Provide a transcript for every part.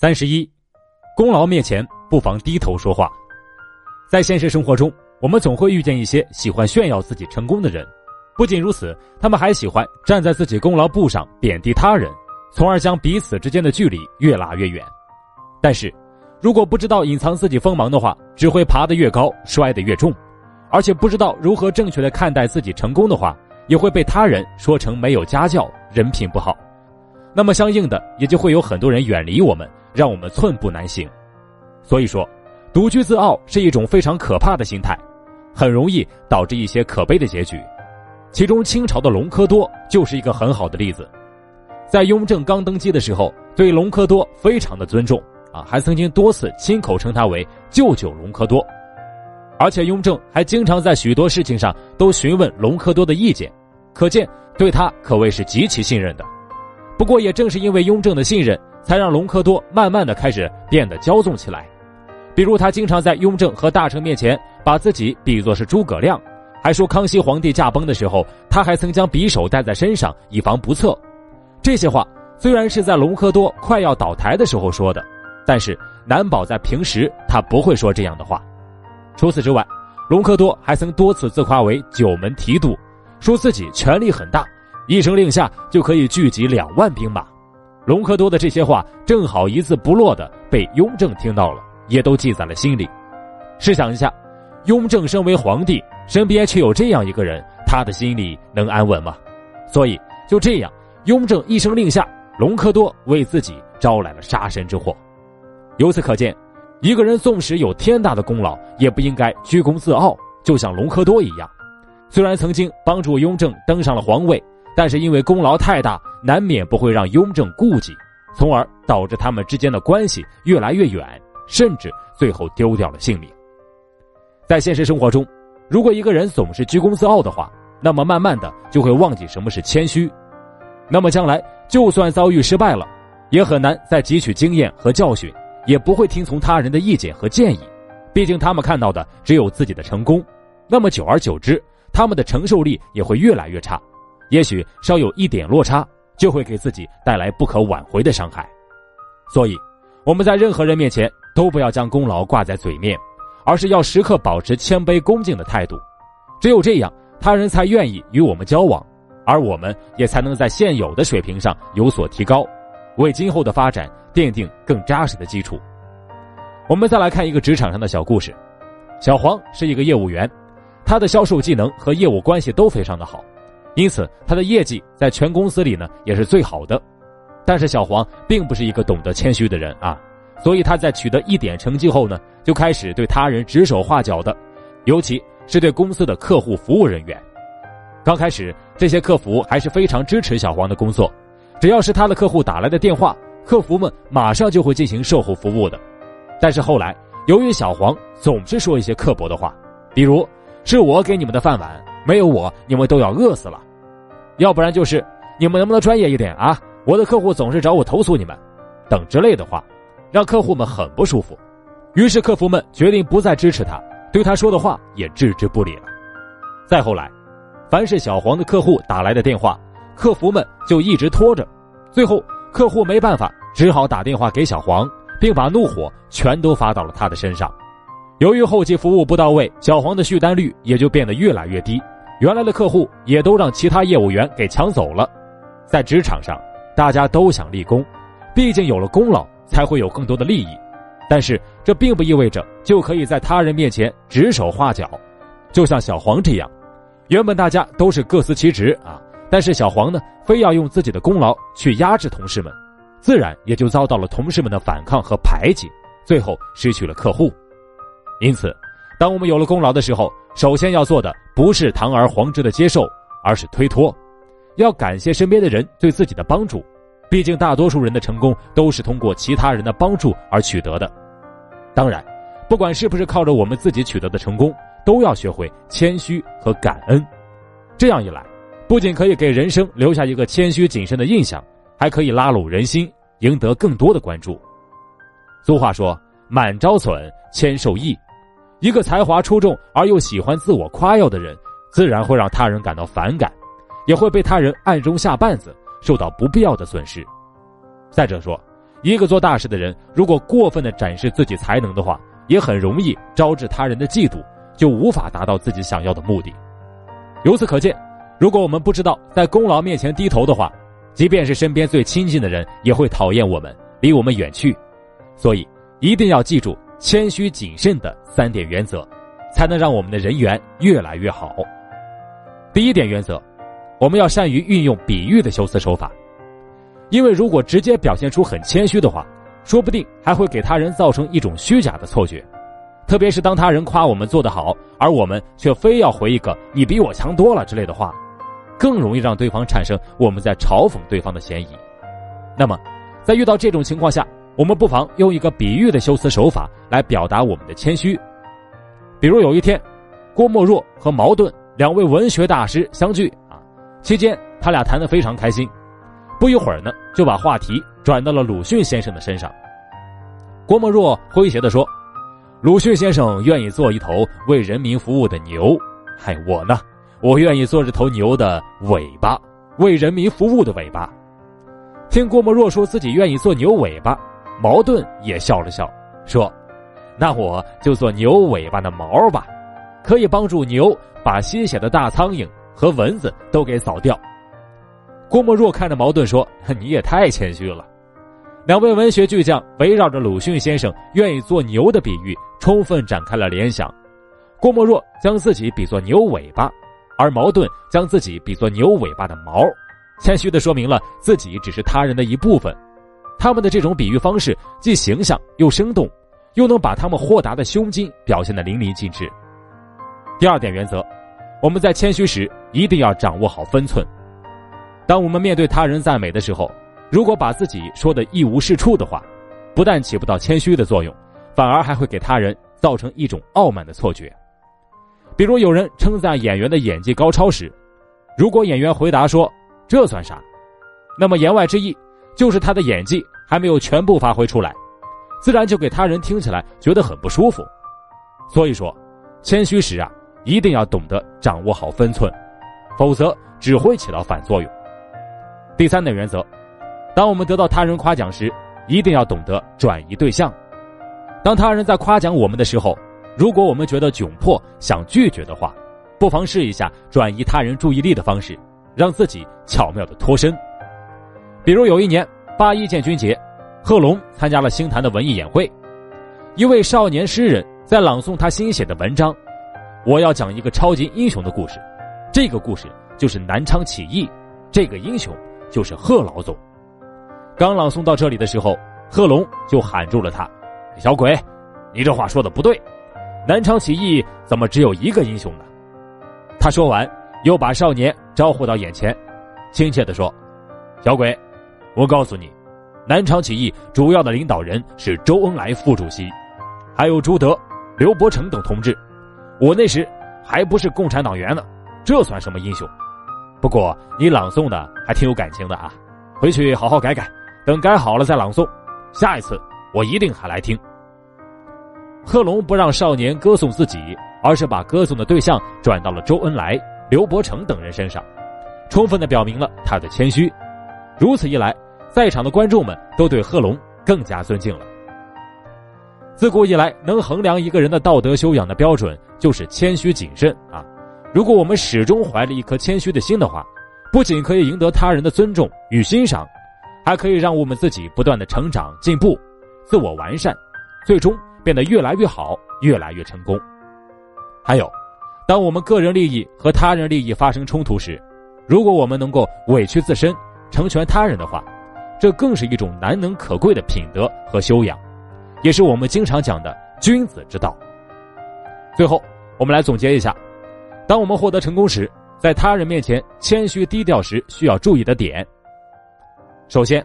三十一，功劳面前不妨低头说话。在现实生活中，我们总会遇见一些喜欢炫耀自己成功的人。不仅如此，他们还喜欢站在自己功劳簿上贬低他人，从而将彼此之间的距离越拉越远。但是，如果不知道隐藏自己锋芒的话，只会爬得越高，摔得越重；而且不知道如何正确的看待自己成功的话，也会被他人说成没有家教、人品不好。那么，相应的也就会有很多人远离我们。让我们寸步难行，所以说，独居自傲是一种非常可怕的心态，很容易导致一些可悲的结局。其中，清朝的隆科多就是一个很好的例子。在雍正刚登基的时候，对隆科多非常的尊重啊，还曾经多次亲口称他为舅舅隆科多。而且，雍正还经常在许多事情上都询问隆科多的意见，可见对他可谓是极其信任的。不过，也正是因为雍正的信任。才让隆科多慢慢的开始变得骄纵起来，比如他经常在雍正和大臣面前把自己比作是诸葛亮，还说康熙皇帝驾崩的时候，他还曾将匕首带在身上以防不测。这些话虽然是在隆科多快要倒台的时候说的，但是难保在平时他不会说这样的话。除此之外，隆科多还曾多次自夸为九门提督，说自己权力很大，一声令下就可以聚集两万兵马。隆科多的这些话正好一字不落的被雍正听到了，也都记在了心里。试想一下，雍正身为皇帝，身边却有这样一个人，他的心里能安稳吗？所以就这样，雍正一声令下，隆科多为自己招来了杀身之祸。由此可见，一个人纵使有天大的功劳，也不应该居功自傲，就像隆科多一样。虽然曾经帮助雍正登上了皇位。但是因为功劳太大，难免不会让雍正顾忌，从而导致他们之间的关系越来越远，甚至最后丢掉了性命。在现实生活中，如果一个人总是居功自傲的话，那么慢慢的就会忘记什么是谦虚，那么将来就算遭遇失败了，也很难再汲取经验和教训，也不会听从他人的意见和建议，毕竟他们看到的只有自己的成功，那么久而久之，他们的承受力也会越来越差。也许稍有一点落差，就会给自己带来不可挽回的伤害。所以，我们在任何人面前都不要将功劳挂在嘴面，而是要时刻保持谦卑恭敬的态度。只有这样，他人才愿意与我们交往，而我们也才能在现有的水平上有所提高，为今后的发展奠定更扎实的基础。我们再来看一个职场上的小故事：小黄是一个业务员，他的销售技能和业务关系都非常的好。因此，他的业绩在全公司里呢也是最好的。但是小黄并不是一个懂得谦虚的人啊，所以他在取得一点成绩后呢，就开始对他人指手画脚的，尤其是对公司的客户服务人员。刚开始，这些客服还是非常支持小黄的工作，只要是他的客户打来的电话，客服们马上就会进行售后服务的。但是后来，由于小黄总是说一些刻薄的话，比如“是我给你们的饭碗，没有我你们都要饿死了”。要不然就是你们能不能专业一点啊？我的客户总是找我投诉你们，等之类的话，让客户们很不舒服。于是客服们决定不再支持他，对他说的话也置之不理了。再后来，凡是小黄的客户打来的电话，客服们就一直拖着。最后客户没办法，只好打电话给小黄，并把怒火全都发到了他的身上。由于后期服务不到位，小黄的续单率也就变得越来越低。原来的客户也都让其他业务员给抢走了，在职场上，大家都想立功，毕竟有了功劳才会有更多的利益，但是这并不意味着就可以在他人面前指手画脚，就像小黄这样，原本大家都是各司其职啊，但是小黄呢，非要用自己的功劳去压制同事们，自然也就遭到了同事们的反抗和排挤，最后失去了客户，因此。当我们有了功劳的时候，首先要做的不是堂而皇之的接受，而是推脱，要感谢身边的人对自己的帮助。毕竟大多数人的成功都是通过其他人的帮助而取得的。当然，不管是不是靠着我们自己取得的成功，都要学会谦虚和感恩。这样一来，不仅可以给人生留下一个谦虚谨慎的印象，还可以拉拢人心，赢得更多的关注。俗话说：“满招损，谦受益。”一个才华出众而又喜欢自我夸耀的人，自然会让他人感到反感，也会被他人暗中下绊子，受到不必要的损失。再者说，一个做大事的人，如果过分的展示自己才能的话，也很容易招致他人的嫉妒，就无法达到自己想要的目的。由此可见，如果我们不知道在功劳面前低头的话，即便是身边最亲近的人，也会讨厌我们，离我们远去。所以，一定要记住谦虚谨慎的三点原则，才能让我们的人缘越来越好。第一点原则，我们要善于运用比喻的修辞手法。因为如果直接表现出很谦虚的话，说不定还会给他人造成一种虚假的错觉。特别是当他人夸我们做得好，而我们却非要回一个“你比我强多了”之类的话，更容易让对方产生我们在嘲讽对方的嫌疑。那么，在遇到这种情况下，我们不妨用一个比喻的修辞手法来表达我们的谦虚。比如有一天，郭沫若和茅盾两位文学大师相聚啊，期间他俩谈得非常开心。不一会儿呢，就把话题转到了鲁迅先生的身上。郭沫若诙谐地说：“鲁迅先生愿意做一头为人民服务的牛，嗨，我呢，我愿意做这头牛的尾巴，为人民服务的尾巴。”听郭沫若说自己愿意做牛尾巴，茅盾也笑了笑，说：“那我就做牛尾巴的毛吧，可以帮助牛把吸血的大苍蝇和蚊子都给扫掉。”郭沫若看着茅盾说：“ 你也太谦虚了。”两位文学巨匠围绕着鲁迅先生愿意做牛的比喻，充分展开了联想。郭沫若将自己比作牛尾巴，而茅盾将自己比作牛尾巴的毛，谦虚的说明了自己只是他人的一部分。他们的这种比喻方式既形象又生动，又能把他们豁达的胸襟表现得淋漓尽致。第二点原则，我们在谦虚时一定要掌握好分寸。当我们面对他人赞美的时候，如果把自己说的一无是处的话，不但起不到谦虚的作用，反而还会给他人造成一种傲慢的错觉。比如有人称赞演员的演技高超时，如果演员回答说“这算啥”，那么言外之意就是他的演技还没有全部发挥出来，自然就给他人听起来觉得很不舒服。所以说，谦虚时啊，一定要懂得掌握好分寸，否则只会起到反作用。第三点原则，当我们得到他人夸奖时，一定要懂得转移对象。当他人在夸奖我们的时候，如果我们觉得窘迫想拒绝的话，不妨试一下转移他人注意力的方式，让自己巧妙的脱身。比如有一年八一建军节，贺龙参加了星坛的文艺演会，一位少年诗人在朗诵他新写的文章。我要讲一个超级英雄的故事，这个故事就是南昌起义，这个英雄。就是贺老总，刚朗诵到这里的时候，贺龙就喊住了他：“小鬼，你这话说的不对，南昌起义怎么只有一个英雄呢？”他说完，又把少年招呼到眼前，亲切的说：“小鬼，我告诉你，南昌起义主要的领导人是周恩来副主席，还有朱德、刘伯承等同志。我那时还不是共产党员呢，这算什么英雄？”不过你朗诵的还挺有感情的啊，回去好好改改，等改好了再朗诵。下一次我一定还来听。贺龙不让少年歌颂自己，而是把歌颂的对象转到了周恩来、刘伯承等人身上，充分的表明了他的谦虚。如此一来，在场的观众们都对贺龙更加尊敬了。自古以来，能衡量一个人的道德修养的标准就是谦虚谨慎啊。如果我们始终怀着一颗谦虚的心的话，不仅可以赢得他人的尊重与欣赏，还可以让我们自己不断的成长进步、自我完善，最终变得越来越好、越来越成功。还有，当我们个人利益和他人利益发生冲突时，如果我们能够委屈自身，成全他人的话，这更是一种难能可贵的品德和修养，也是我们经常讲的君子之道。最后，我们来总结一下。当我们获得成功时，在他人面前谦虚低调时，需要注意的点。首先，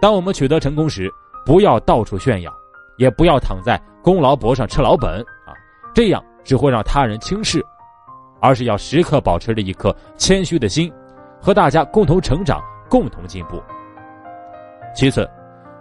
当我们取得成功时，不要到处炫耀，也不要躺在功劳簿上吃老本啊，这样只会让他人轻视，而是要时刻保持着一颗谦虚的心，和大家共同成长，共同进步。其次，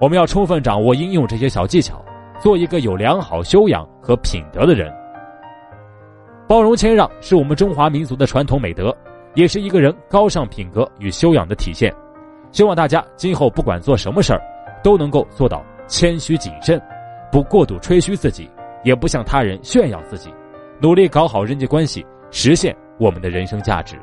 我们要充分掌握应用这些小技巧，做一个有良好修养和品德的人。包容谦让是我们中华民族的传统美德，也是一个人高尚品格与修养的体现。希望大家今后不管做什么事儿，都能够做到谦虚谨慎，不过度吹嘘自己，也不向他人炫耀自己，努力搞好人际关系，实现我们的人生价值。